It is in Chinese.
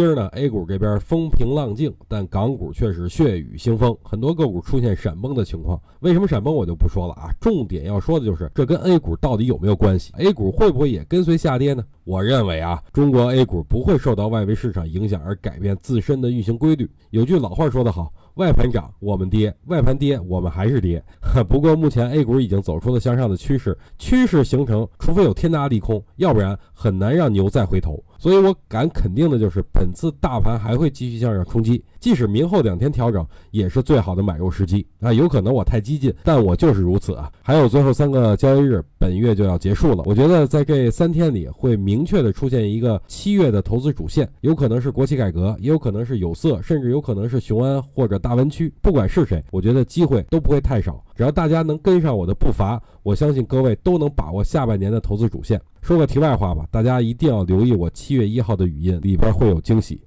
今儿呢，A 股这边风平浪静，但港股却是血雨腥风，很多个股出现闪崩的情况。为什么闪崩我就不说了啊，重点要说的就是这跟 A 股到底有没有关系？A 股会不会也跟随下跌呢？我认为啊，中国 A 股不会受到外围市场影响而改变自身的运行规律。有句老话说得好。外盘涨，我们跌；外盘跌，我们还是跌。不过目前 A 股已经走出了向上的趋势，趋势形成，除非有天大利空，要不然很难让牛再回头。所以我敢肯定的就是，本次大盘还会继续向上冲击。即使明后两天调整，也是最好的买入时机啊！有可能我太激进，但我就是如此啊！还有最后三个交易日，本月就要结束了。我觉得在这三天里，会明确的出现一个七月的投资主线，有可能是国企改革，也有可能是有色，甚至有可能是雄安或者大湾区。不管是谁，我觉得机会都不会太少。只要大家能跟上我的步伐，我相信各位都能把握下半年的投资主线。说个题外话吧，大家一定要留意我七月一号的语音，里边会有惊喜。